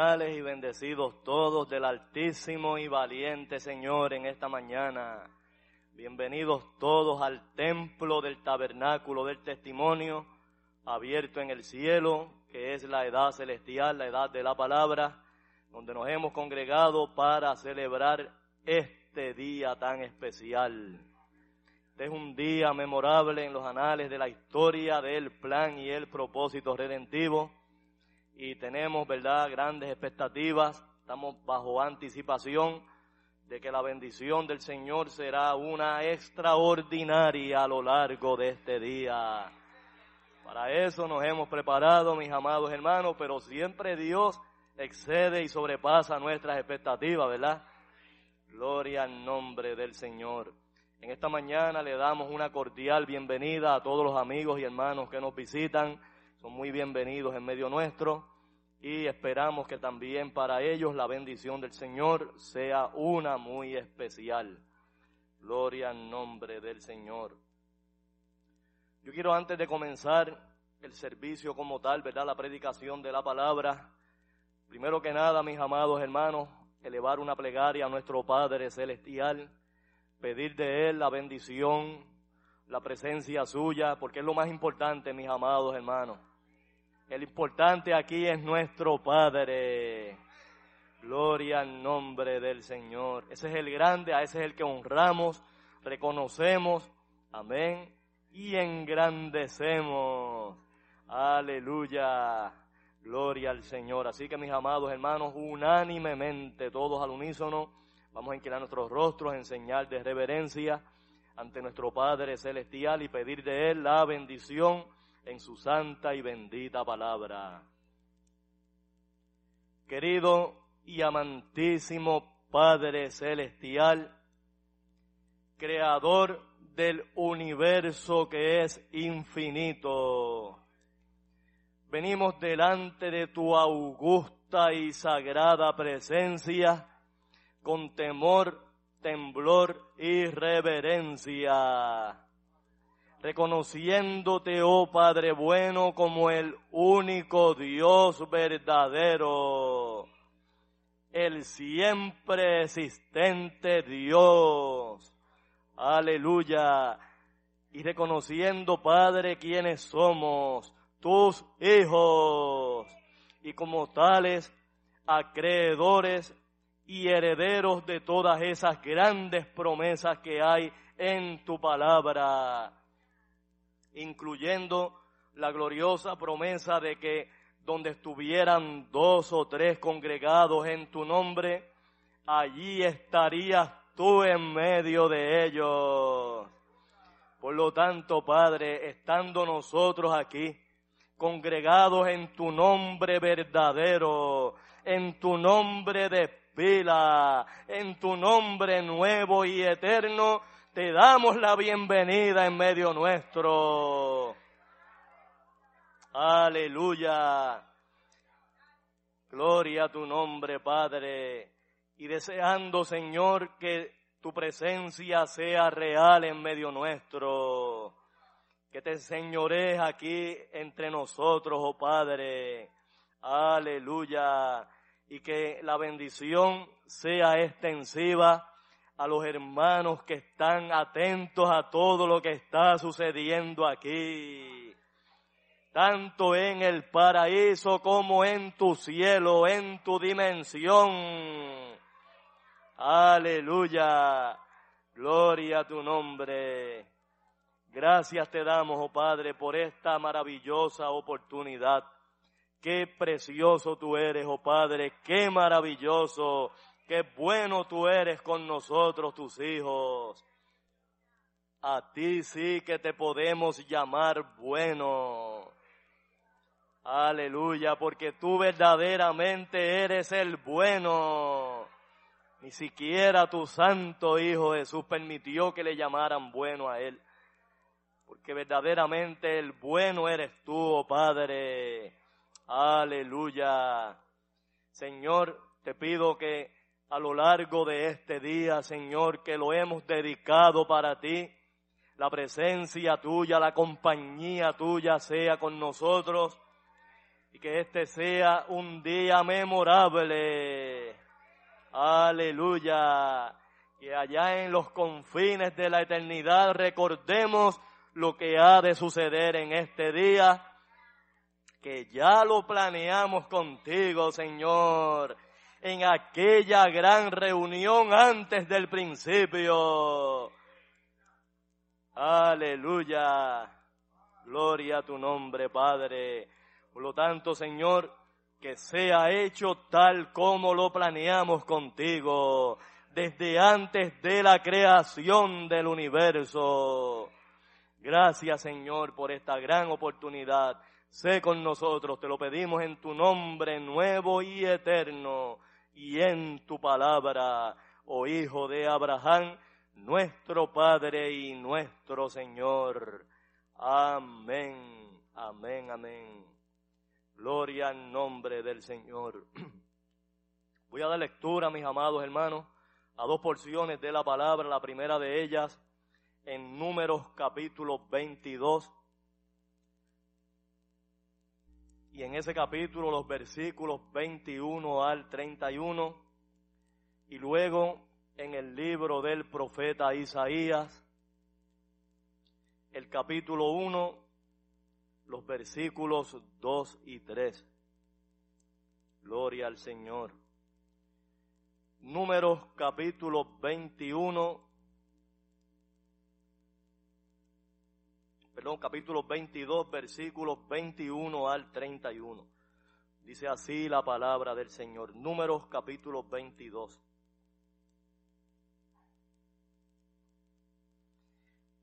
Y bendecidos todos del Altísimo y Valiente Señor en esta mañana. Bienvenidos todos al templo del tabernáculo del testimonio, abierto en el cielo, que es la edad celestial, la edad de la palabra, donde nos hemos congregado para celebrar este día tan especial. Este es un día memorable en los anales de la historia del plan y el propósito redentivo y tenemos, ¿verdad?, grandes expectativas, estamos bajo anticipación de que la bendición del Señor será una extraordinaria a lo largo de este día. Para eso nos hemos preparado, mis amados hermanos, pero siempre Dios excede y sobrepasa nuestras expectativas, ¿verdad? Gloria al nombre del Señor. En esta mañana le damos una cordial bienvenida a todos los amigos y hermanos que nos visitan. Son muy bienvenidos en medio nuestro y esperamos que también para ellos la bendición del Señor sea una muy especial. Gloria al nombre del Señor. Yo quiero antes de comenzar el servicio como tal, ¿verdad? La predicación de la palabra. Primero que nada, mis amados hermanos, elevar una plegaria a nuestro Padre Celestial, pedir de Él la bendición, la presencia suya, porque es lo más importante, mis amados hermanos el importante aquí es nuestro Padre. Gloria al nombre del Señor. Ese es el grande, a ese es el que honramos, reconocemos, amén, y engrandecemos. Aleluya. Gloria al Señor. Así que mis amados hermanos, unánimemente, todos al unísono, vamos a inclinar nuestros rostros en señal de reverencia ante nuestro Padre Celestial y pedir de Él la bendición en su santa y bendita palabra. Querido y amantísimo Padre Celestial, Creador del universo que es infinito. Venimos delante de tu augusta y sagrada presencia con temor, temblor y reverencia reconociéndote, oh Padre bueno, como el único Dios verdadero, el siempre existente Dios. Aleluya. Y reconociendo, Padre, quienes somos, tus hijos, y como tales, acreedores y herederos de todas esas grandes promesas que hay en tu palabra incluyendo la gloriosa promesa de que donde estuvieran dos o tres congregados en tu nombre, allí estarías tú en medio de ellos. Por lo tanto, Padre, estando nosotros aquí, congregados en tu nombre verdadero, en tu nombre de pila, en tu nombre nuevo y eterno, te damos la bienvenida en medio nuestro. Aleluya. Gloria a tu nombre, Padre. Y deseando, Señor, que tu presencia sea real en medio nuestro. Que te señores aquí entre nosotros, oh Padre. Aleluya. Y que la bendición sea extensiva a los hermanos que están atentos a todo lo que está sucediendo aquí, tanto en el paraíso como en tu cielo, en tu dimensión. Aleluya, gloria a tu nombre. Gracias te damos, oh Padre, por esta maravillosa oportunidad. Qué precioso tú eres, oh Padre, qué maravilloso Qué bueno tú eres con nosotros, tus hijos. A ti sí que te podemos llamar bueno. Aleluya, porque tú verdaderamente eres el bueno. Ni siquiera tu santo Hijo Jesús permitió que le llamaran bueno a Él. Porque verdaderamente el bueno eres tú, oh Padre. Aleluya. Señor, te pido que a lo largo de este día, Señor, que lo hemos dedicado para ti. La presencia tuya, la compañía tuya sea con nosotros y que este sea un día memorable. Aleluya. Que allá en los confines de la eternidad recordemos lo que ha de suceder en este día, que ya lo planeamos contigo, Señor en aquella gran reunión antes del principio. Aleluya. Gloria a tu nombre, Padre. Por lo tanto, Señor, que sea hecho tal como lo planeamos contigo desde antes de la creación del universo. Gracias, Señor, por esta gran oportunidad. Sé con nosotros, te lo pedimos en tu nombre nuevo y eterno y en tu palabra, oh Hijo de Abraham, nuestro Padre y nuestro Señor. Amén, amén, amén. Gloria al nombre del Señor. Voy a dar lectura, mis amados hermanos, a dos porciones de la palabra. La primera de ellas en Números capítulo 22 y en ese capítulo los versículos 21 al 31 y luego en el libro del profeta Isaías, el capítulo 1, los versículos 2 y 3. Gloria al Señor. Números capítulo 21, perdón, capítulo 22, versículos 21 al 31. Dice así la palabra del Señor. Números capítulo 22.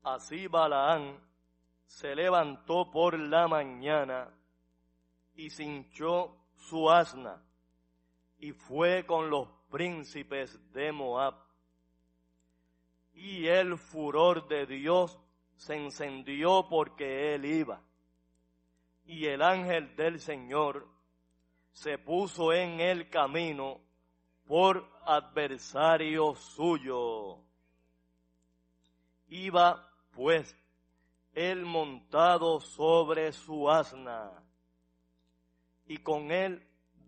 Así Balaán se levantó por la mañana y cinchó su asna y fue con los príncipes de Moab. Y el furor de Dios se encendió porque él iba. Y el ángel del Señor se puso en el camino por adversario suyo. Iba pues él montado sobre su asna y con él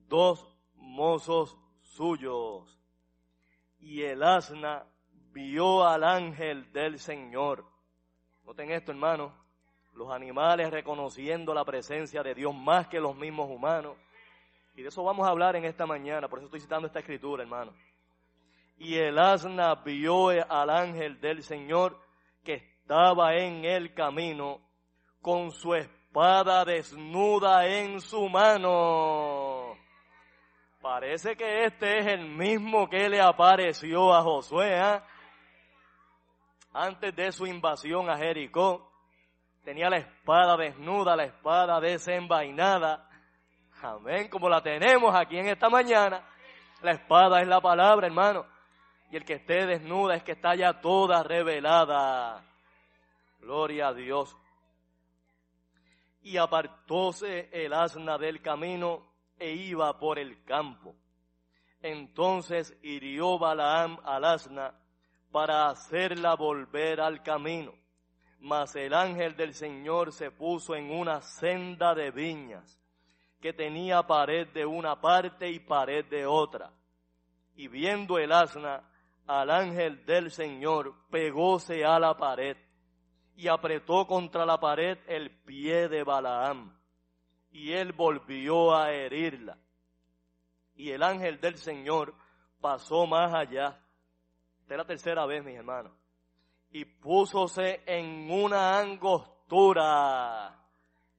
dos mozos suyos. Y el asna vio al ángel del Señor. Noten esto, hermano. Los animales reconociendo la presencia de Dios más que los mismos humanos. Y de eso vamos a hablar en esta mañana. Por eso estoy citando esta escritura, hermano. Y el asna vio al ángel del Señor que estaba en el camino con su espada desnuda en su mano. Parece que este es el mismo que le apareció a Josué ¿ah? Antes de su invasión a Jericó. Tenía la espada desnuda, la espada desenvainada. Amén, como la tenemos aquí en esta mañana. La espada es la palabra, hermano. Y el que esté desnuda es que está ya toda revelada. Gloria a Dios. Y apartóse el asna del camino e iba por el campo. Entonces hirió Balaam al asna para hacerla volver al camino. Mas el ángel del Señor se puso en una senda de viñas que tenía pared de una parte y pared de otra. Y viendo el asna al ángel del Señor, pegóse a la pared y apretó contra la pared el pie de Balaam y él volvió a herirla. Y el ángel del Señor pasó más allá. Esta es la tercera vez, mis hermanos. Y púsose en una angostura.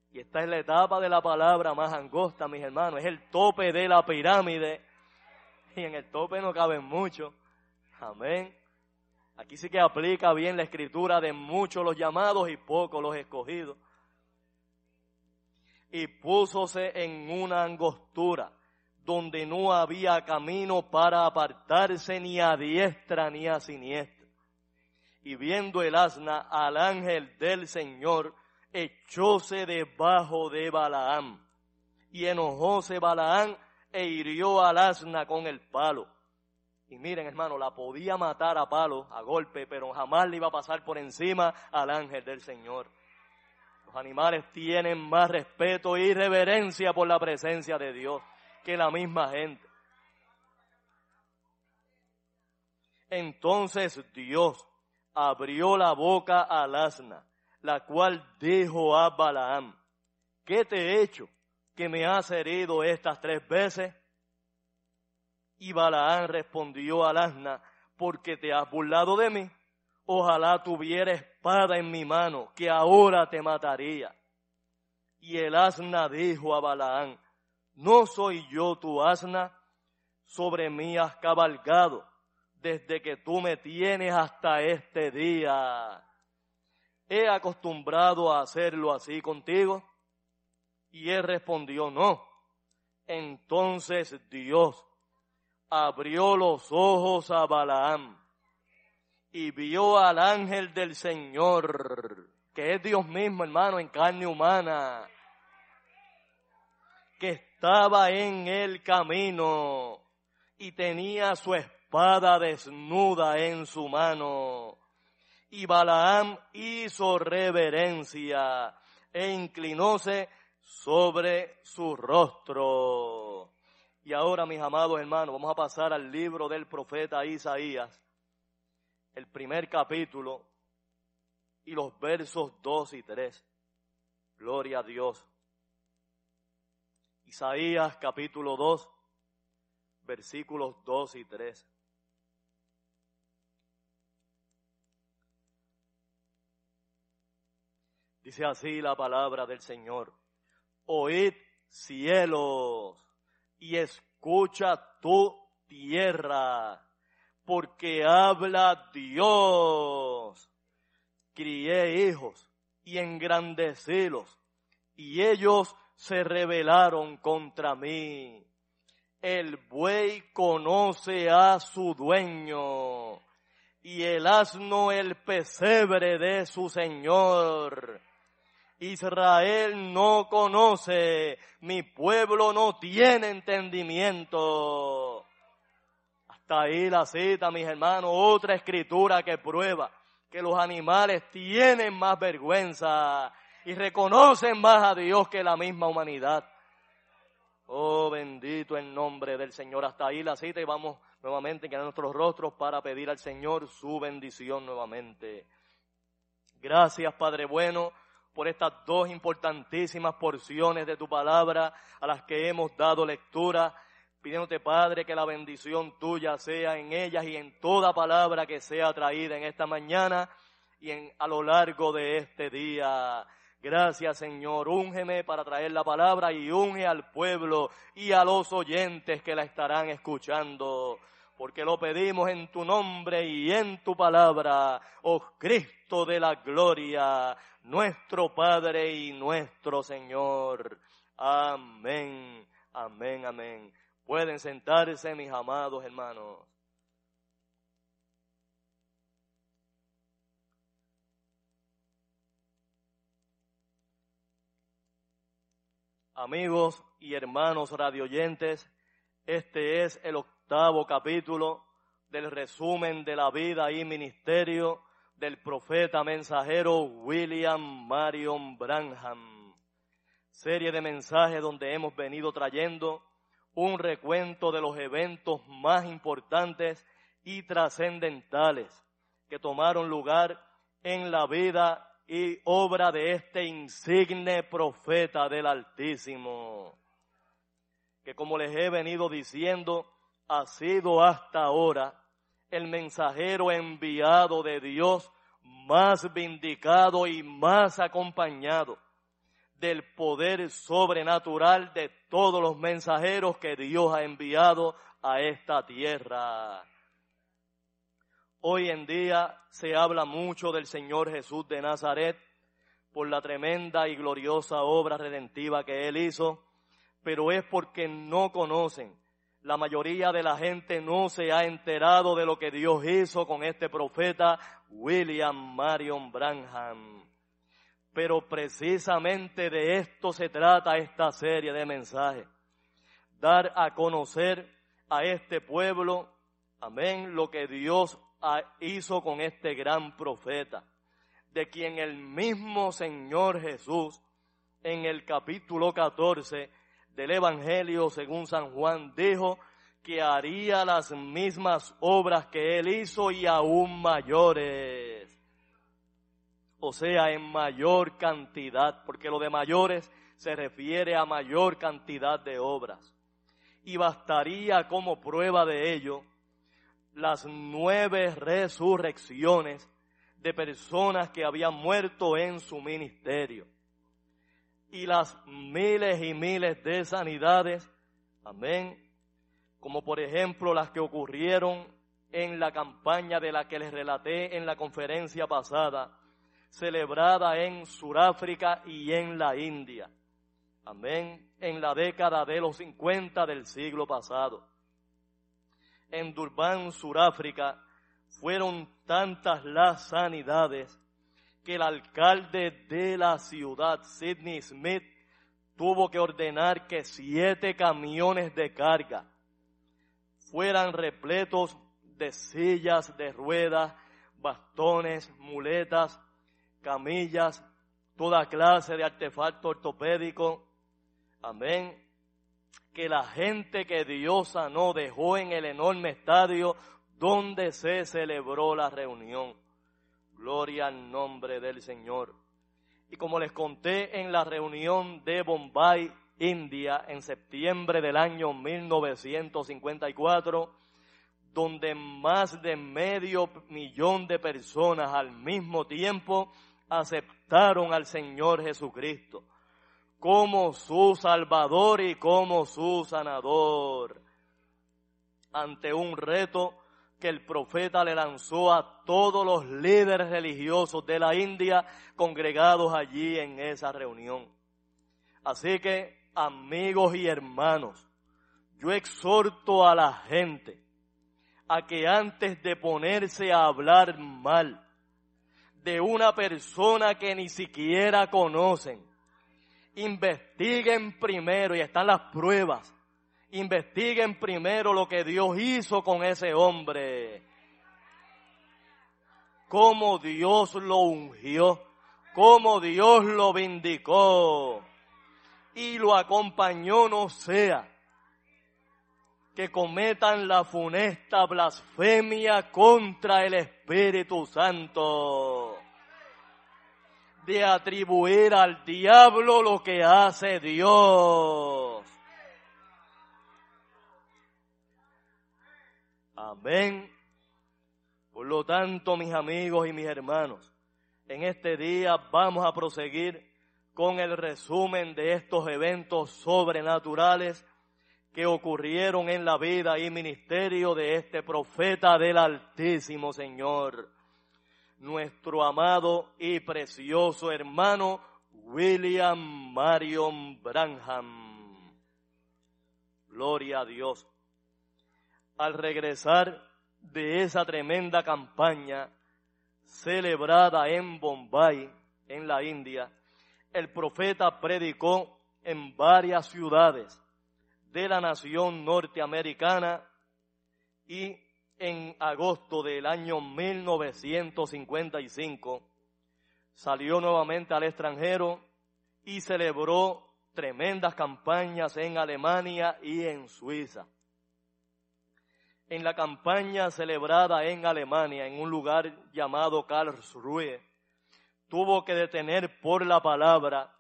Y esta es la etapa de la palabra más angosta, mis hermanos. Es el tope de la pirámide. Y en el tope no caben mucho. Amén. Aquí sí que aplica bien la escritura de muchos los llamados y pocos los escogidos y púsose en una angostura donde no había camino para apartarse ni a diestra ni a siniestra. Y viendo el asna al ángel del Señor, echóse debajo de Balaam. Y enojóse Balaam e hirió al asna con el palo. Y miren, hermano, la podía matar a palo, a golpe, pero jamás le iba a pasar por encima al ángel del Señor. Los animales tienen más respeto y reverencia por la presencia de Dios que la misma gente. Entonces Dios abrió la boca al asna, la cual dijo a Balaam, ¿qué te he hecho que me has herido estas tres veces? Y Balaam respondió al asna, porque te has burlado de mí ojalá tuviera espada en mi mano, que ahora te mataría. Y el asna dijo a Balaán, ¿no soy yo tu asna? Sobre mí has cabalgado desde que tú me tienes hasta este día. ¿He acostumbrado a hacerlo así contigo? Y él respondió, no. Entonces Dios abrió los ojos a Balaam y vio al ángel del Señor, que es Dios mismo, hermano, en carne humana, que estaba en el camino y tenía su espada desnuda en su mano. Y Balaam hizo reverencia e inclinóse sobre su rostro. Y ahora, mis amados hermanos, vamos a pasar al libro del profeta Isaías el primer capítulo y los versos 2 y 3. Gloria a Dios. Isaías capítulo 2, versículos 2 y 3. Dice así la palabra del Señor. Oíd cielos y escucha tu tierra porque habla Dios. Crié hijos y engrandecílos, y ellos se rebelaron contra mí. el buey conoce a su dueño y el asno el pesebre de su señor. Israel no conoce, mi pueblo no tiene entendimiento. Hasta ahí la cita, mis hermanos, otra escritura que prueba que los animales tienen más vergüenza y reconocen más a Dios que la misma humanidad. Oh, bendito el nombre del Señor. Hasta ahí la cita y vamos nuevamente a nuestros rostros para pedir al Señor su bendición nuevamente. Gracias, Padre bueno, por estas dos importantísimas porciones de tu palabra a las que hemos dado lectura. Pidiéndote, Padre, que la bendición tuya sea en ellas y en toda palabra que sea traída en esta mañana y en, a lo largo de este día. Gracias Señor, úngeme para traer la palabra y unge al pueblo y a los oyentes que la estarán escuchando, porque lo pedimos en tu nombre y en tu palabra, oh Cristo de la gloria, nuestro Padre y nuestro Señor. Amén, amén, amén. Pueden sentarse mis amados hermanos. Amigos y hermanos radioyentes, este es el octavo capítulo del resumen de la vida y ministerio del profeta mensajero William Marion Branham. Serie de mensajes donde hemos venido trayendo un recuento de los eventos más importantes y trascendentales que tomaron lugar en la vida y obra de este insigne profeta del Altísimo, que como les he venido diciendo, ha sido hasta ahora el mensajero enviado de Dios más vindicado y más acompañado del poder sobrenatural de todos los mensajeros que Dios ha enviado a esta tierra. Hoy en día se habla mucho del Señor Jesús de Nazaret por la tremenda y gloriosa obra redentiva que Él hizo, pero es porque no conocen. La mayoría de la gente no se ha enterado de lo que Dios hizo con este profeta William Marion Branham. Pero precisamente de esto se trata esta serie de mensajes. Dar a conocer a este pueblo, amén, lo que Dios hizo con este gran profeta, de quien el mismo Señor Jesús en el capítulo 14 del Evangelio según San Juan dijo que haría las mismas obras que él hizo y aún mayores. O sea, en mayor cantidad, porque lo de mayores se refiere a mayor cantidad de obras. Y bastaría como prueba de ello las nueve resurrecciones de personas que habían muerto en su ministerio. Y las miles y miles de sanidades, amén, como por ejemplo las que ocurrieron en la campaña de la que les relaté en la conferencia pasada, celebrada en Sudáfrica y en la India. Amén, en la década de los 50 del siglo pasado en Durban, Sudáfrica, fueron tantas las sanidades que el alcalde de la ciudad, Sidney Smith, tuvo que ordenar que siete camiones de carga fueran repletos de sillas de ruedas, bastones, muletas, camillas, toda clase de artefacto ortopédico. Amén que la gente que Dios sanó dejó en el enorme estadio donde se celebró la reunión. Gloria al nombre del Señor. Y como les conté en la reunión de Bombay, India, en septiembre del año 1954, donde más de medio millón de personas al mismo tiempo aceptaron al Señor Jesucristo como su Salvador y como su sanador. Ante un reto que el profeta le lanzó a todos los líderes religiosos de la India congregados allí en esa reunión. Así que, amigos y hermanos, yo exhorto a la gente a que antes de ponerse a hablar mal de una persona que ni siquiera conocen, investiguen primero, y están las pruebas, investiguen primero lo que Dios hizo con ese hombre, cómo Dios lo ungió, cómo Dios lo vindicó y lo acompañó, no sea que cometan la funesta blasfemia contra el Espíritu Santo, de atribuir al diablo lo que hace Dios. Amén. Por lo tanto, mis amigos y mis hermanos, en este día vamos a proseguir con el resumen de estos eventos sobrenaturales que ocurrieron en la vida y ministerio de este profeta del Altísimo Señor, nuestro amado y precioso hermano William Marion Branham. Gloria a Dios. Al regresar de esa tremenda campaña celebrada en Bombay, en la India, el profeta predicó en varias ciudades de la nación norteamericana y en agosto del año 1955 salió nuevamente al extranjero y celebró tremendas campañas en Alemania y en Suiza. En la campaña celebrada en Alemania, en un lugar llamado Karlsruhe, tuvo que detener por la palabra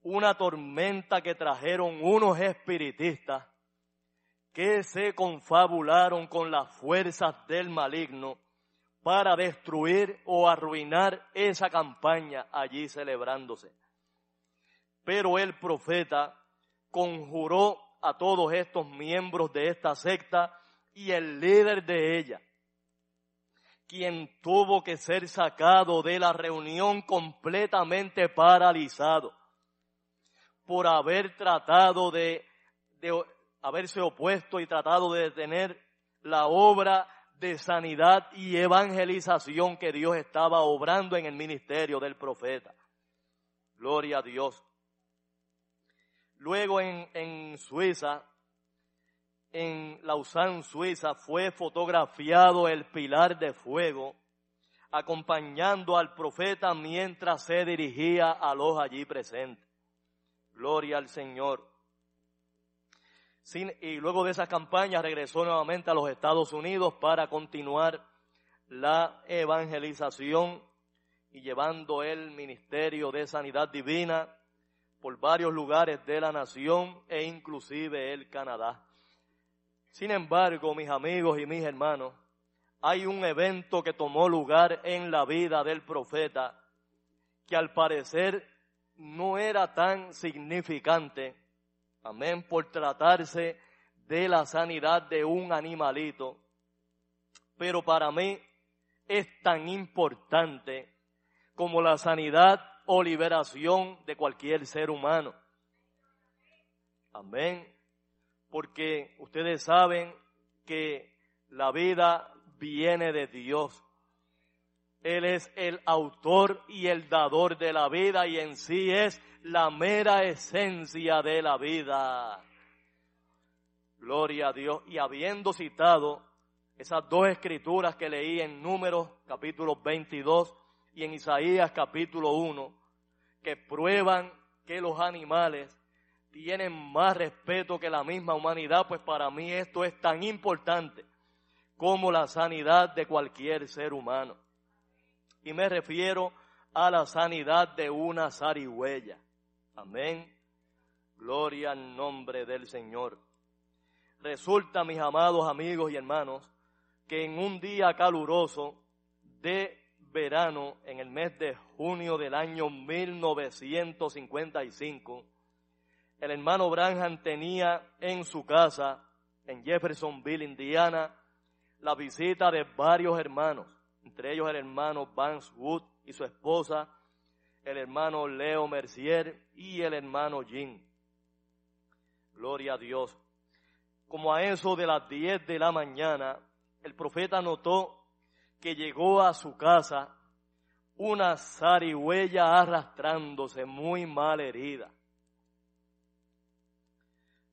una tormenta que trajeron unos espiritistas que se confabularon con las fuerzas del maligno para destruir o arruinar esa campaña allí celebrándose. Pero el profeta conjuró a todos estos miembros de esta secta y el líder de ella, quien tuvo que ser sacado de la reunión completamente paralizado por haber tratado de, haberse opuesto y tratado de detener la obra de sanidad y evangelización que Dios estaba obrando en el ministerio del profeta. Gloria a Dios. Luego en, en Suiza, en Lausanne, Suiza, fue fotografiado el pilar de fuego acompañando al profeta mientras se dirigía a los allí presentes. Gloria al Señor. Y luego de esa campaña regresó nuevamente a los Estados Unidos para continuar la evangelización y llevando el ministerio de sanidad divina por varios lugares de la nación e inclusive el Canadá. Sin embargo, mis amigos y mis hermanos, hay un evento que tomó lugar en la vida del profeta que al parecer no era tan significante, amén, por tratarse de la sanidad de un animalito, pero para mí es tan importante como la sanidad o liberación de cualquier ser humano. Amén. Porque ustedes saben que la vida viene de Dios. Él es el autor y el dador de la vida y en sí es la mera esencia de la vida. Gloria a Dios. Y habiendo citado esas dos escrituras que leí en Números capítulo 22 y en Isaías capítulo 1, que prueban que los animales tienen más respeto que la misma humanidad, pues para mí esto es tan importante como la sanidad de cualquier ser humano y me refiero a la sanidad de una zarigüeya. Amén. Gloria al nombre del Señor. Resulta, mis amados amigos y hermanos, que en un día caluroso de verano, en el mes de junio del año 1955, el hermano Branham tenía en su casa, en Jeffersonville, Indiana, la visita de varios hermanos entre ellos el hermano Vance Wood y su esposa, el hermano Leo Mercier y el hermano Jim. Gloria a Dios. como a eso de las 10 de la mañana, el profeta notó que llegó a su casa una zarigüeya arrastrándose muy mal herida.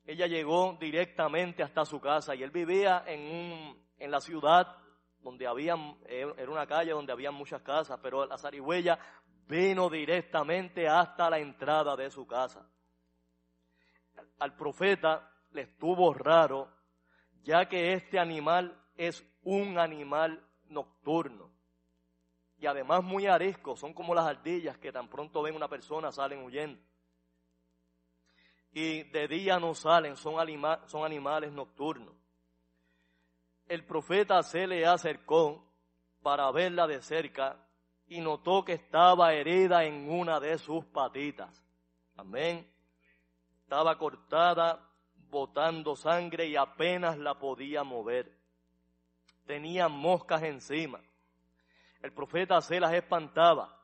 Ella llegó directamente hasta su casa y él vivía en, un, en la ciudad donde había, eh, era una calle donde había muchas casas, pero la zarigüeya vino directamente hasta la entrada de su casa. Al profeta le estuvo raro, ya que este animal es un animal nocturno. Y además muy arisco, son como las ardillas que tan pronto ven una persona salen huyendo. Y de día no salen, son, son animales nocturnos. El profeta se le acercó para verla de cerca y notó que estaba herida en una de sus patitas. Amén. Estaba cortada, botando sangre y apenas la podía mover. Tenía moscas encima. El profeta se las espantaba.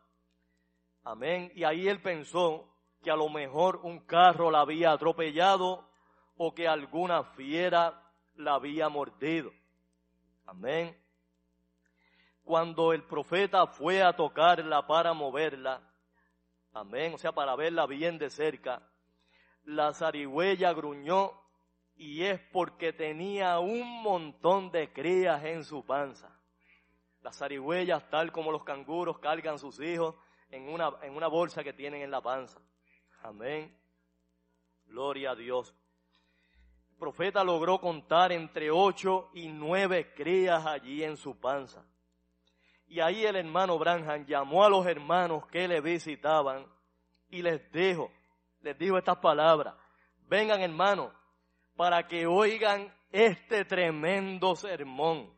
Amén. Y ahí él pensó que a lo mejor un carro la había atropellado o que alguna fiera la había mordido. Amén cuando el profeta fue a tocarla para moverla, amén, o sea, para verla bien de cerca, la zarigüeya gruñó y es porque tenía un montón de crías en su panza. Las zarigüeyas, tal como los canguros, cargan sus hijos en una, en una bolsa que tienen en la panza. Amén. Gloria a Dios. Profeta logró contar entre ocho y nueve crías allí en su panza. Y ahí el hermano Branham llamó a los hermanos que le visitaban y les dijo, les dijo estas palabras, vengan hermanos, para que oigan este tremendo sermón,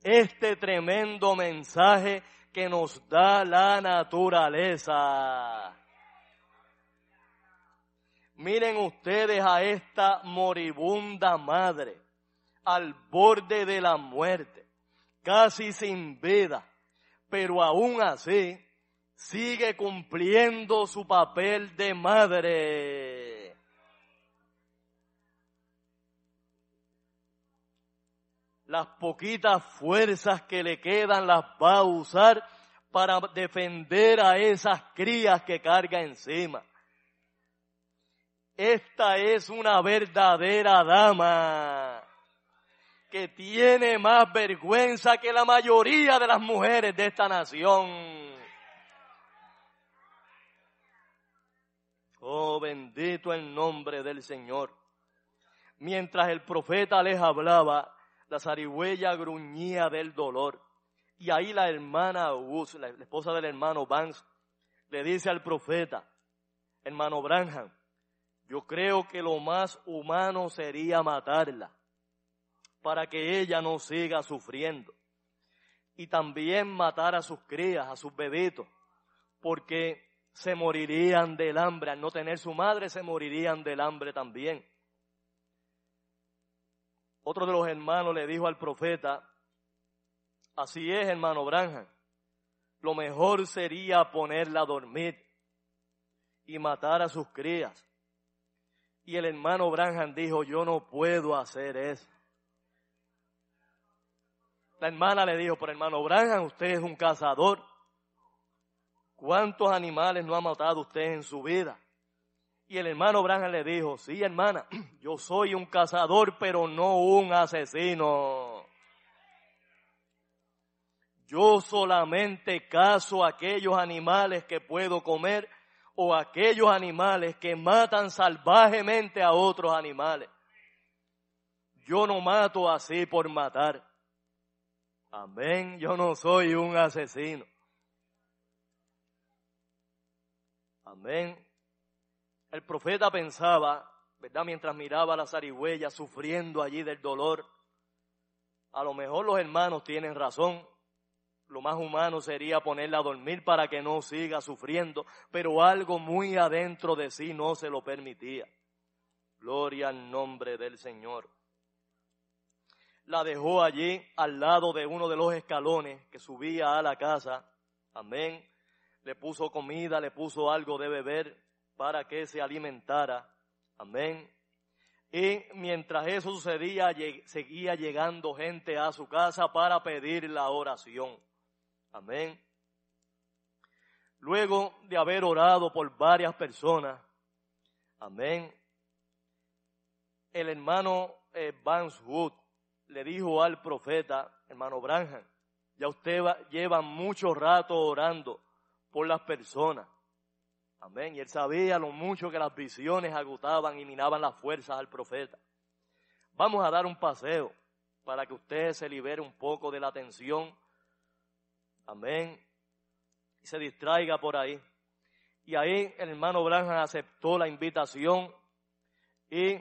este tremendo mensaje que nos da la naturaleza. Miren ustedes a esta moribunda madre al borde de la muerte casi sin vida, pero aún así sigue cumpliendo su papel de madre. Las poquitas fuerzas que le quedan las va a usar para defender a esas crías que carga encima. Esta es una verdadera dama que tiene más vergüenza que la mayoría de las mujeres de esta nación. Oh, bendito el nombre del Señor. Mientras el profeta les hablaba, la zarigüeya gruñía del dolor. Y ahí la hermana Gus, la esposa del hermano Vance, le dice al profeta, hermano Branham, yo creo que lo más humano sería matarla para que ella no siga sufriendo. Y también matar a sus crías, a sus bebitos, porque se morirían del hambre. Al no tener su madre, se morirían del hambre también. Otro de los hermanos le dijo al profeta, así es, hermano Branham, lo mejor sería ponerla a dormir y matar a sus crías. Y el hermano Branham dijo, yo no puedo hacer eso. La hermana le dijo, pero hermano Branham, usted es un cazador. ¿Cuántos animales no ha matado usted en su vida? Y el hermano Branham le dijo, sí hermana, yo soy un cazador, pero no un asesino. Yo solamente cazo aquellos animales que puedo comer o aquellos animales que matan salvajemente a otros animales. Yo no mato así por matar. Amén, yo no soy un asesino. Amén. El profeta pensaba, ¿verdad? Mientras miraba a la zarigüeya sufriendo allí del dolor, a lo mejor los hermanos tienen razón. Lo más humano sería ponerla a dormir para que no siga sufriendo, pero algo muy adentro de sí no se lo permitía. Gloria al nombre del Señor la dejó allí al lado de uno de los escalones que subía a la casa. Amén. Le puso comida, le puso algo de beber para que se alimentara. Amén. Y mientras eso sucedía, seguía llegando gente a su casa para pedir la oración. Amén. Luego de haber orado por varias personas, amén, el hermano eh, Vance Wood le dijo al profeta, hermano Branham, ya usted lleva mucho rato orando por las personas. Amén. Y él sabía lo mucho que las visiones agotaban y minaban las fuerzas al profeta. Vamos a dar un paseo para que usted se libere un poco de la tensión. Amén. Y se distraiga por ahí. Y ahí el hermano Branham aceptó la invitación y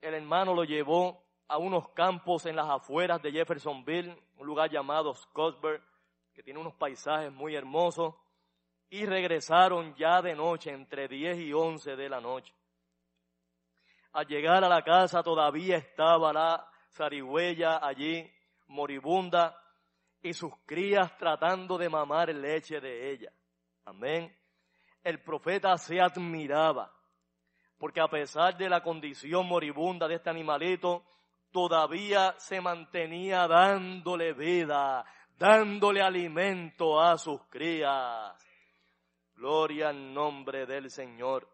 el hermano lo llevó a unos campos en las afueras de Jeffersonville, un lugar llamado Scottsburg, que tiene unos paisajes muy hermosos y regresaron ya de noche, entre 10 y 11 de la noche. Al llegar a la casa todavía estaba la zarigüeya allí, moribunda, y sus crías tratando de mamar leche de ella. Amén. El profeta se admiraba, porque a pesar de la condición moribunda de este animalito, todavía se mantenía dándole vida, dándole alimento a sus crías. Gloria al nombre del Señor.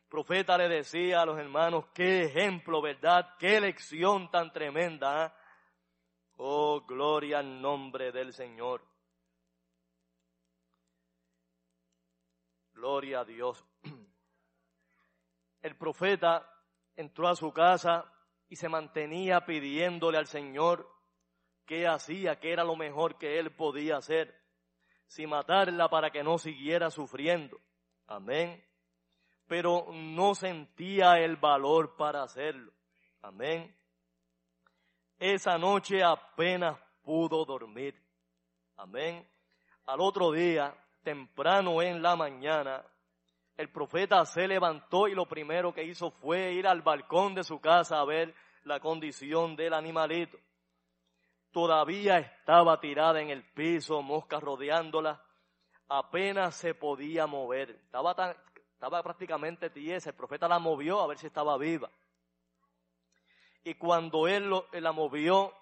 El profeta le decía a los hermanos, qué ejemplo, ¿verdad? Qué lección tan tremenda. Oh, gloria al nombre del Señor. Gloria a Dios. El profeta entró a su casa y se mantenía pidiéndole al Señor qué hacía, qué era lo mejor que él podía hacer sin matarla para que no siguiera sufriendo. Amén. Pero no sentía el valor para hacerlo. Amén. Esa noche apenas pudo dormir. Amén. Al otro día, temprano en la mañana, el profeta se levantó y lo primero que hizo fue ir al balcón de su casa a ver la condición del animalito todavía estaba tirada en el piso, moscas rodeándola, apenas se podía mover, estaba, tan, estaba prácticamente tiesa, el profeta la movió a ver si estaba viva. Y cuando él, la movió,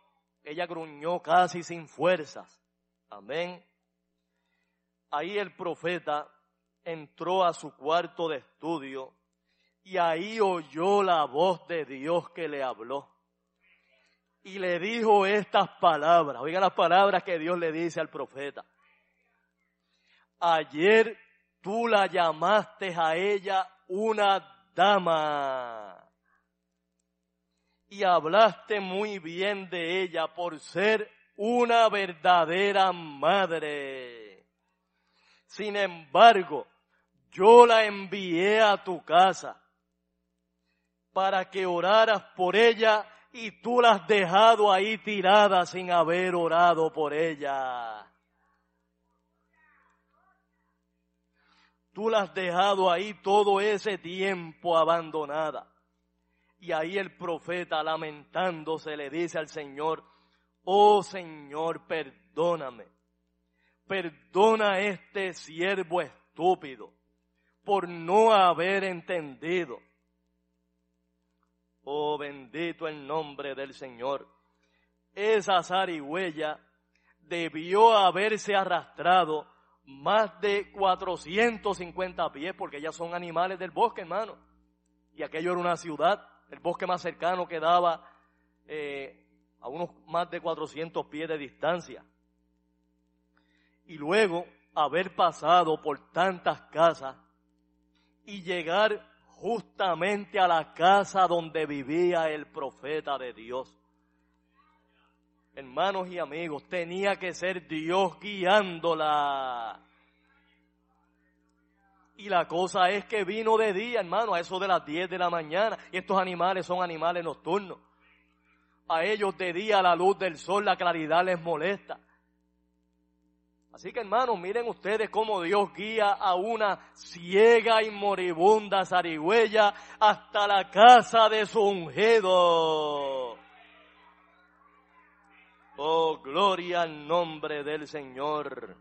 ella gruñó casi sin fuerzas. Amén. Ahí el profeta entró a su cuarto de estudio y ahí oyó la voz de Dios que le habló y le dijo estas palabras. Oiga las palabras que Dios le dice al profeta. Ayer tú la llamaste a ella una dama y hablaste muy bien de ella por ser una verdadera madre. Sin embargo, yo la envié a tu casa para que oraras por ella y tú la has dejado ahí tirada sin haber orado por ella. Tú la has dejado ahí todo ese tiempo abandonada. Y ahí el profeta lamentándose le dice al Señor, oh Señor, perdóname. Perdona a este siervo estúpido por no haber entendido Oh, bendito el nombre del Señor. Esa zarigüeya debió haberse arrastrado más de 450 pies, porque ellas son animales del bosque, hermano. Y aquello era una ciudad, el bosque más cercano quedaba eh, a unos más de 400 pies de distancia. Y luego haber pasado por tantas casas y llegar justamente a la casa donde vivía el profeta de Dios. Hermanos y amigos, tenía que ser Dios guiándola. Y la cosa es que vino de día, hermano, a eso de las 10 de la mañana. Y estos animales son animales nocturnos. A ellos de día la luz del sol, la claridad les molesta. Así que hermanos, miren ustedes cómo Dios guía a una ciega y moribunda zarigüeya hasta la casa de su ungido. Oh, gloria al nombre del Señor.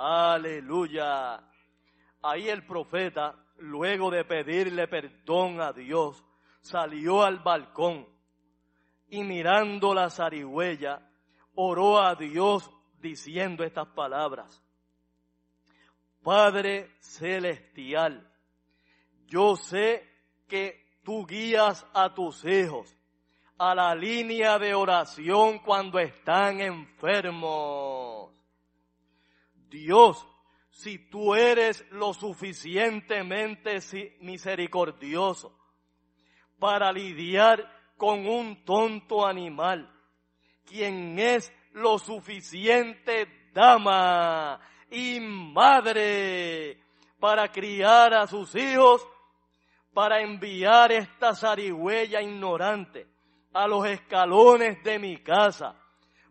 Aleluya. Ahí el profeta luego de pedirle perdón a Dios, salió al balcón y mirando la zarigüeya, oró a Dios diciendo estas palabras. Padre celestial, yo sé que tú guías a tus hijos a la línea de oración cuando están enfermos. Dios, si tú eres lo suficientemente misericordioso para lidiar con un tonto animal, quien es lo suficiente dama y madre para criar a sus hijos, para enviar esta zarigüeya ignorante a los escalones de mi casa,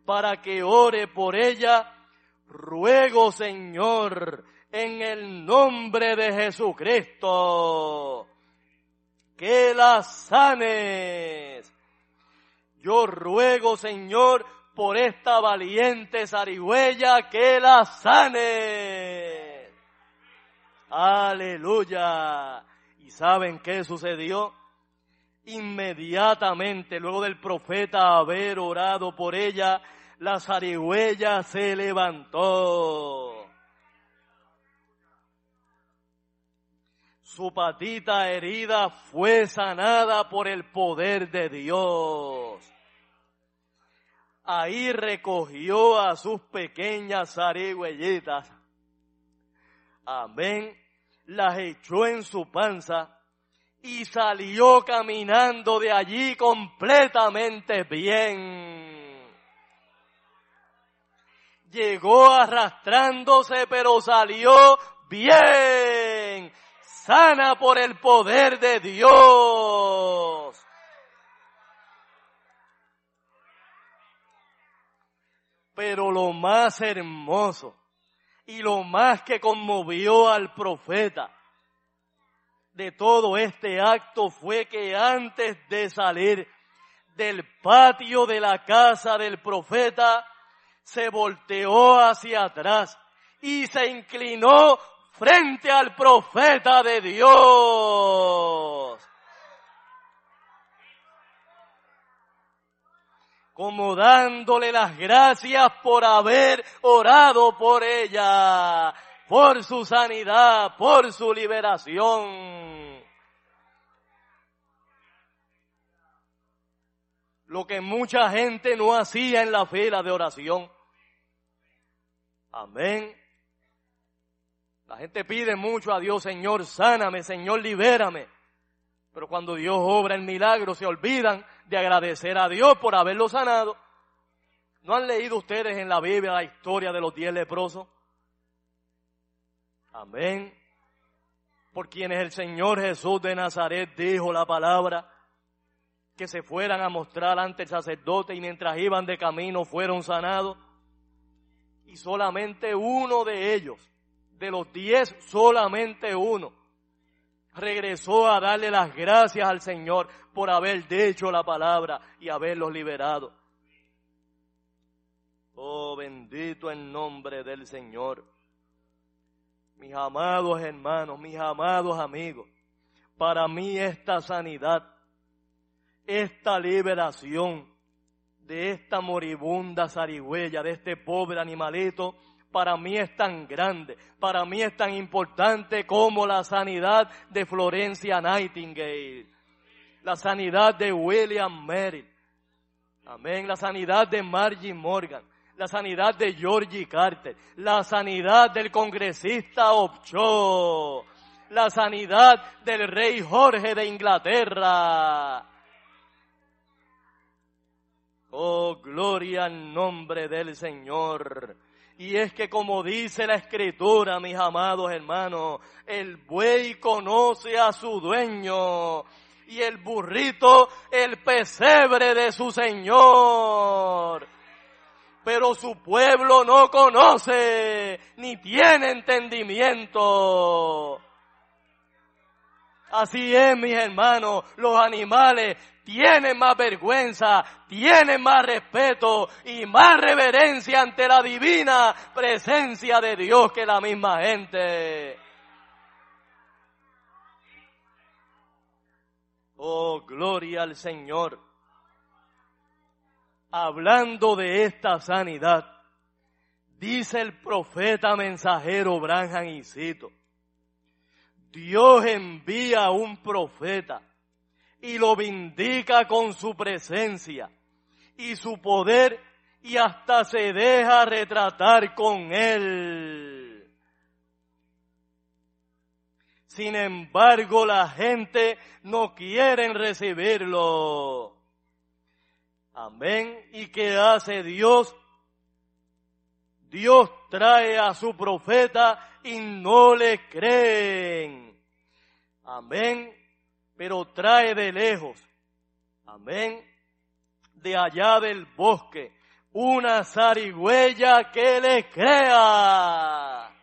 para que ore por ella, ruego Señor, en el nombre de Jesucristo, que la sanes. Yo ruego Señor por esta valiente zarigüeya que la sane. Aleluya. ¿Y saben qué sucedió? Inmediatamente, luego del profeta haber orado por ella, la zarigüeya se levantó. Su patita herida fue sanada por el poder de Dios ahí recogió a sus pequeñas zarigüeyitas. Amén. Las echó en su panza y salió caminando de allí completamente bien. Llegó arrastrándose, pero salió bien, sana por el poder de Dios. Pero lo más hermoso y lo más que conmovió al profeta de todo este acto fue que antes de salir del patio de la casa del profeta, se volteó hacia atrás y se inclinó frente al profeta de Dios. como dándole las gracias por haber orado por ella, por su sanidad, por su liberación. Lo que mucha gente no hacía en la fila de oración. Amén. La gente pide mucho a Dios, Señor, sáname, Señor, libérame. Pero cuando Dios obra el milagro se olvidan de agradecer a Dios por haberlo sanado. ¿No han leído ustedes en la Biblia la historia de los diez leprosos? Amén. Por quienes el Señor Jesús de Nazaret dijo la palabra que se fueran a mostrar ante el sacerdote y mientras iban de camino fueron sanados. Solamente uno de ellos, de los diez, solamente uno, regresó a darle las gracias al Señor por haber dicho la palabra y haberlos liberado. Oh, bendito el nombre del Señor. Mis amados hermanos, mis amados amigos, para mí esta sanidad, esta liberación de esta moribunda zarigüeya, de este pobre animalito, para mí es tan grande, para mí es tan importante como la sanidad de Florencia Nightingale, la sanidad de William Merritt, amén, la sanidad de Margie Morgan, la sanidad de Georgie Carter, la sanidad del congresista Opcho, la sanidad del rey Jorge de Inglaterra. Oh, gloria al nombre del Señor. Y es que como dice la escritura, mis amados hermanos, el buey conoce a su dueño y el burrito el pesebre de su Señor. Pero su pueblo no conoce ni tiene entendimiento. Así es, mis hermanos, los animales tienen más vergüenza, tienen más respeto y más reverencia ante la divina presencia de Dios que la misma gente. Oh, gloria al Señor. Hablando de esta sanidad, dice el profeta mensajero Branham y cito, Dios envía a un profeta y lo vindica con su presencia y su poder y hasta se deja retratar con él. Sin embargo, la gente no quiere recibirlo. Amén. ¿Y qué hace Dios? Dios trae a su profeta y no le creen. Amén. Pero trae de lejos. Amén. De allá del bosque. Una zarigüeya que le crea.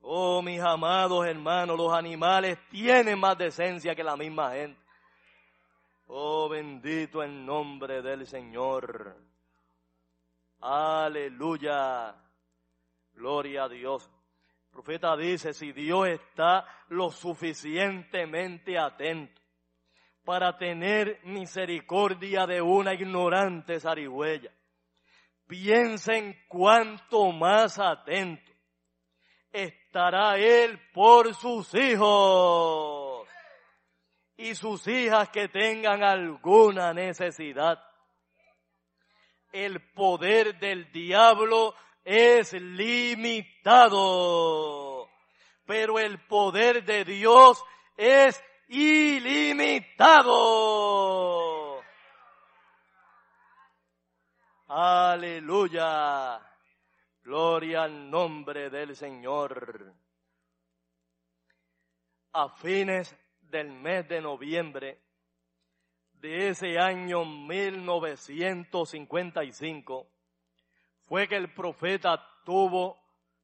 Oh, mis amados hermanos, los animales tienen más decencia que la misma gente. Oh, bendito el nombre del Señor. Aleluya. Gloria a Dios. Profeta dice, si Dios está lo suficientemente atento para tener misericordia de una ignorante zarigüeya, piensen cuánto más atento estará Él por sus hijos y sus hijas que tengan alguna necesidad. El poder del diablo es limitado, pero el poder de Dios es ilimitado. Aleluya. Gloria al nombre del Señor. A fines del mes de noviembre de ese año 1955 fue que el profeta tuvo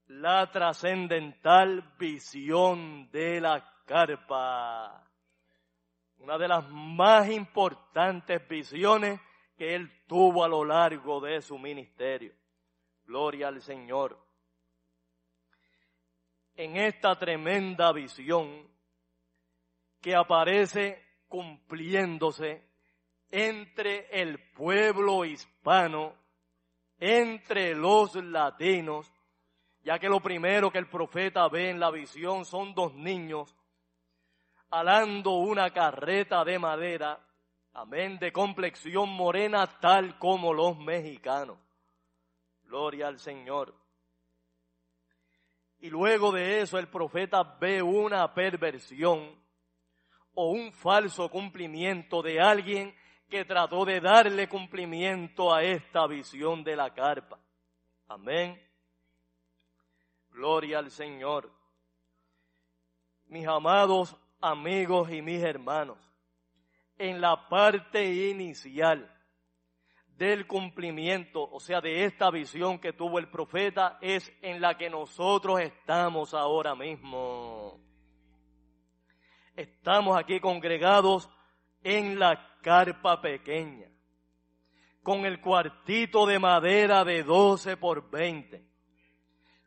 la trascendental visión de la carpa. Una de las más importantes visiones que él tuvo a lo largo de su ministerio. Gloria al Señor. En esta tremenda visión, que aparece cumpliéndose entre el pueblo hispano, entre los latinos, ya que lo primero que el profeta ve en la visión son dos niños alando una carreta de madera, amén, de complexión morena tal como los mexicanos. Gloria al Señor. Y luego de eso el profeta ve una perversión o un falso cumplimiento de alguien que trató de darle cumplimiento a esta visión de la carpa. Amén. Gloria al Señor. Mis amados amigos y mis hermanos, en la parte inicial del cumplimiento, o sea, de esta visión que tuvo el profeta, es en la que nosotros estamos ahora mismo estamos aquí congregados en la carpa pequeña, con el cuartito de madera de 12 por 20,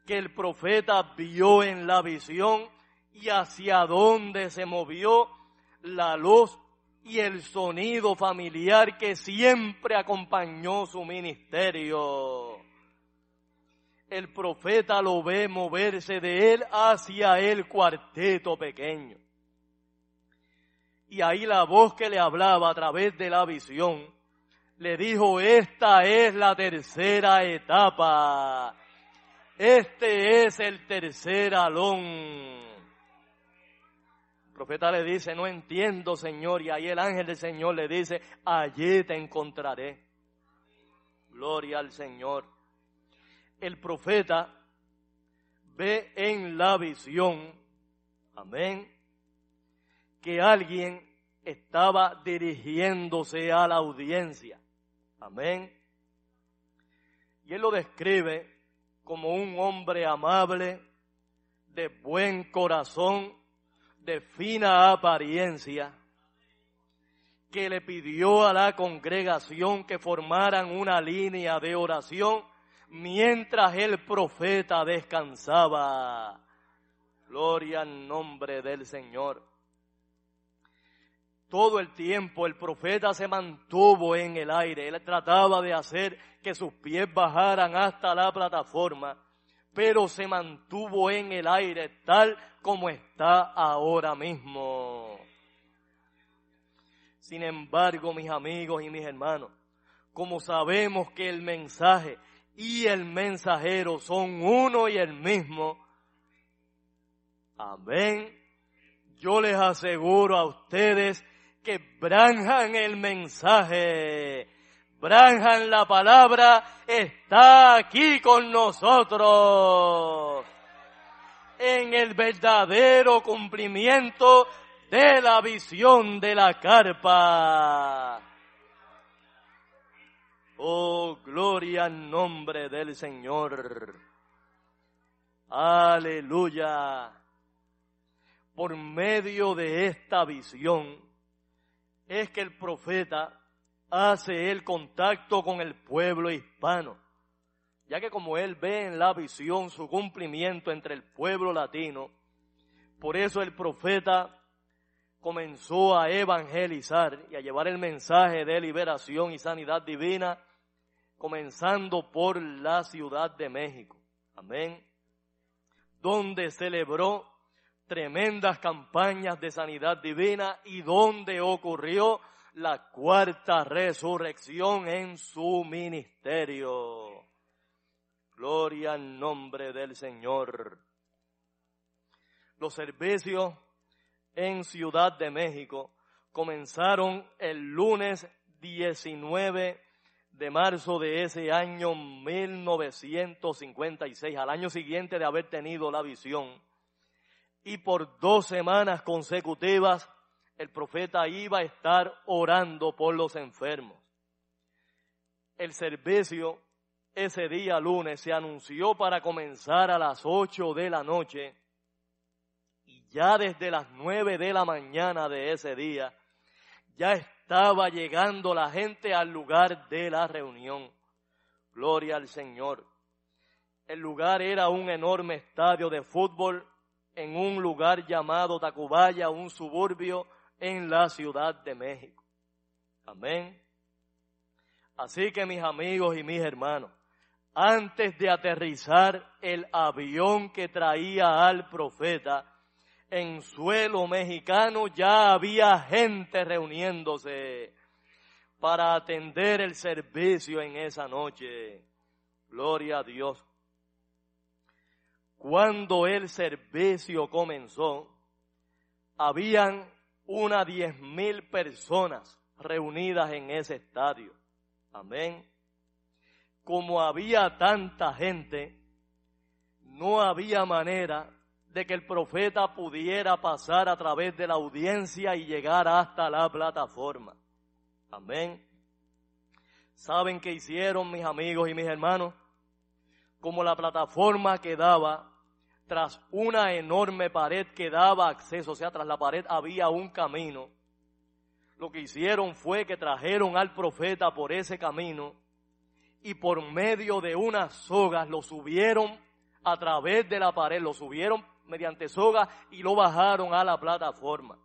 que el profeta vio en la visión y hacia donde se movió la luz y el sonido familiar que siempre acompañó su ministerio. El profeta lo ve moverse de él hacia el cuarteto pequeño. Y ahí la voz que le hablaba a través de la visión le dijo, esta es la tercera etapa. Este es el tercer alón. El profeta le dice, no entiendo, Señor. Y ahí el ángel del Señor le dice, allí te encontraré. Gloria al Señor. El profeta ve en la visión, amén, que alguien estaba dirigiéndose a la audiencia. Amén. Y él lo describe como un hombre amable, de buen corazón, de fina apariencia, que le pidió a la congregación que formaran una línea de oración mientras el profeta descansaba. Gloria al nombre del Señor. Todo el tiempo el profeta se mantuvo en el aire. Él trataba de hacer que sus pies bajaran hasta la plataforma, pero se mantuvo en el aire tal como está ahora mismo. Sin embargo, mis amigos y mis hermanos, como sabemos que el mensaje y el mensajero son uno y el mismo, amén, yo les aseguro a ustedes que branjan el mensaje, branjan la palabra, está aquí con nosotros en el verdadero cumplimiento de la visión de la carpa. Oh, gloria al nombre del Señor. Aleluya. Por medio de esta visión es que el profeta hace el contacto con el pueblo hispano, ya que como él ve en la visión su cumplimiento entre el pueblo latino, por eso el profeta comenzó a evangelizar y a llevar el mensaje de liberación y sanidad divina, comenzando por la Ciudad de México. Amén. Donde celebró tremendas campañas de sanidad divina y donde ocurrió la cuarta resurrección en su ministerio. Gloria al nombre del Señor. Los servicios en Ciudad de México comenzaron el lunes 19 de marzo de ese año 1956, al año siguiente de haber tenido la visión. Y por dos semanas consecutivas el profeta iba a estar orando por los enfermos. El servicio ese día lunes se anunció para comenzar a las ocho de la noche ya desde las nueve de la mañana de ese día, ya estaba llegando la gente al lugar de la reunión. Gloria al Señor. El lugar era un enorme estadio de fútbol en un lugar llamado Tacubaya, un suburbio en la Ciudad de México. Amén. Así que mis amigos y mis hermanos, antes de aterrizar el avión que traía al profeta, en suelo mexicano ya había gente reuniéndose para atender el servicio en esa noche. Gloria a Dios. Cuando el servicio comenzó, habían unas diez mil personas reunidas en ese estadio. Amén. Como había tanta gente, no había manera de que el profeta pudiera pasar a través de la audiencia y llegar hasta la plataforma. Amén. ¿Saben qué hicieron mis amigos y mis hermanos? Como la plataforma quedaba tras una enorme pared que daba acceso, o sea, tras la pared había un camino. Lo que hicieron fue que trajeron al profeta por ese camino y por medio de unas sogas lo subieron a través de la pared, lo subieron mediante soga y lo bajaron a la plataforma.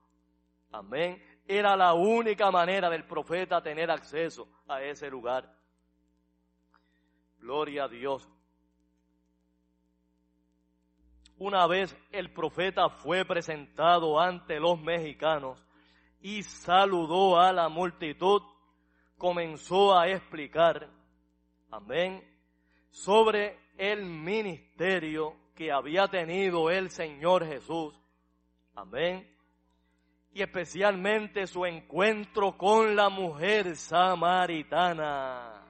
Amén. Era la única manera del profeta tener acceso a ese lugar. Gloria a Dios. Una vez el profeta fue presentado ante los mexicanos y saludó a la multitud, comenzó a explicar, amén, sobre el ministerio que había tenido el Señor Jesús. Amén. Y especialmente su encuentro con la mujer samaritana.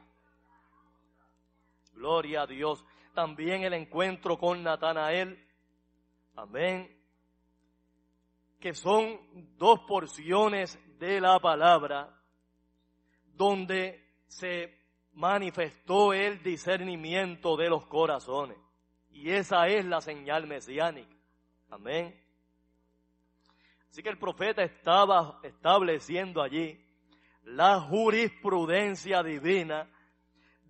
Gloria a Dios. También el encuentro con Natanael. Amén. Que son dos porciones de la palabra donde se manifestó el discernimiento de los corazones. Y esa es la señal mesiánica. Amén. Así que el profeta estaba estableciendo allí la jurisprudencia divina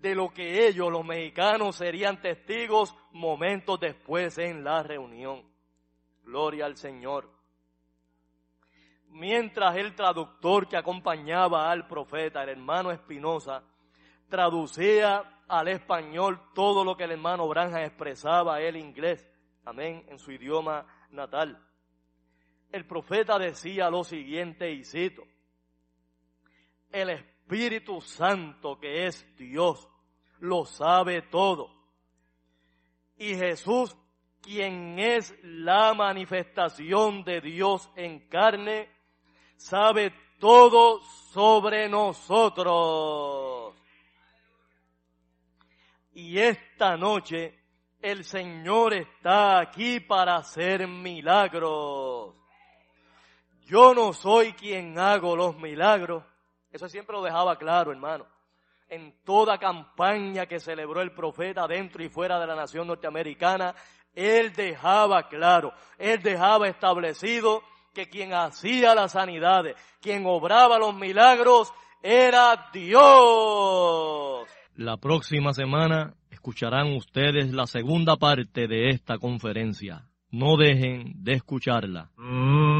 de lo que ellos, los mexicanos, serían testigos momentos después en la reunión. Gloria al Señor. Mientras el traductor que acompañaba al profeta, el hermano Espinosa, traducía al español todo lo que el hermano Branja expresaba el inglés, amén, en su idioma natal. El profeta decía lo siguiente y cito, el Espíritu Santo que es Dios lo sabe todo. Y Jesús, quien es la manifestación de Dios en carne, sabe todo sobre nosotros. Y esta noche el Señor está aquí para hacer milagros. Yo no soy quien hago los milagros. Eso siempre lo dejaba claro, hermano. En toda campaña que celebró el profeta dentro y fuera de la nación norteamericana, él dejaba claro, él dejaba establecido que quien hacía las sanidades, quien obraba los milagros, era Dios. La próxima semana escucharán ustedes la segunda parte de esta conferencia. No dejen de escucharla. Y